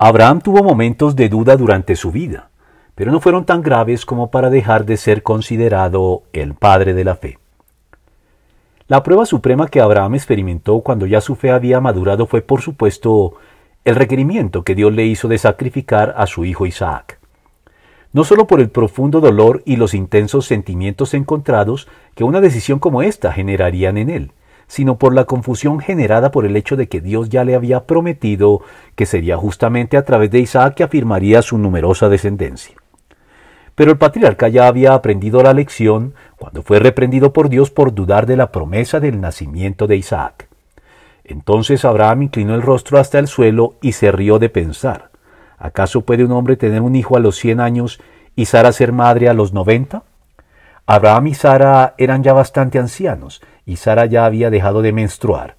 Abraham tuvo momentos de duda durante su vida, pero no fueron tan graves como para dejar de ser considerado el padre de la fe. La prueba suprema que Abraham experimentó cuando ya su fe había madurado fue, por supuesto, el requerimiento que Dios le hizo de sacrificar a su hijo Isaac. No solo por el profundo dolor y los intensos sentimientos encontrados que una decisión como esta generarían en él, sino por la confusión generada por el hecho de que Dios ya le había prometido que sería justamente a través de Isaac que afirmaría su numerosa descendencia. Pero el patriarca ya había aprendido la lección cuando fue reprendido por Dios por dudar de la promesa del nacimiento de Isaac. Entonces Abraham inclinó el rostro hasta el suelo y se rió de pensar, ¿acaso puede un hombre tener un hijo a los cien años y Sara ser madre a los noventa? Abraham y Sara eran ya bastante ancianos, y Sara ya había dejado de menstruar.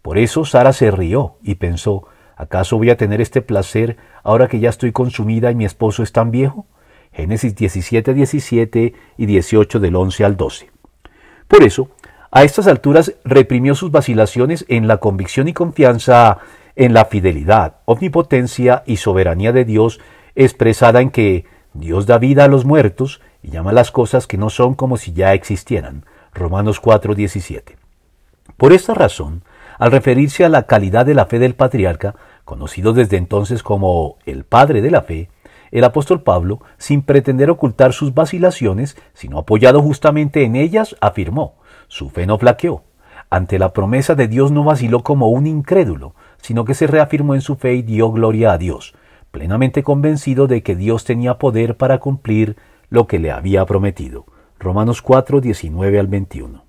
Por eso Sara se rió y pensó, ¿acaso voy a tener este placer ahora que ya estoy consumida y mi esposo es tan viejo? Génesis 17, 17 y 18 del 11 al 12. Por eso, a estas alturas reprimió sus vacilaciones en la convicción y confianza en la fidelidad, omnipotencia y soberanía de Dios expresada en que Dios da vida a los muertos y llama las cosas que no son como si ya existieran. Romanos 4:17. Por esta razón, al referirse a la calidad de la fe del patriarca, conocido desde entonces como el padre de la fe, el apóstol Pablo, sin pretender ocultar sus vacilaciones, sino apoyado justamente en ellas, afirmó, su fe no flaqueó. Ante la promesa de Dios no vaciló como un incrédulo, sino que se reafirmó en su fe y dio gloria a Dios, plenamente convencido de que Dios tenía poder para cumplir lo que le había prometido. Romanos 4, 19 al 21.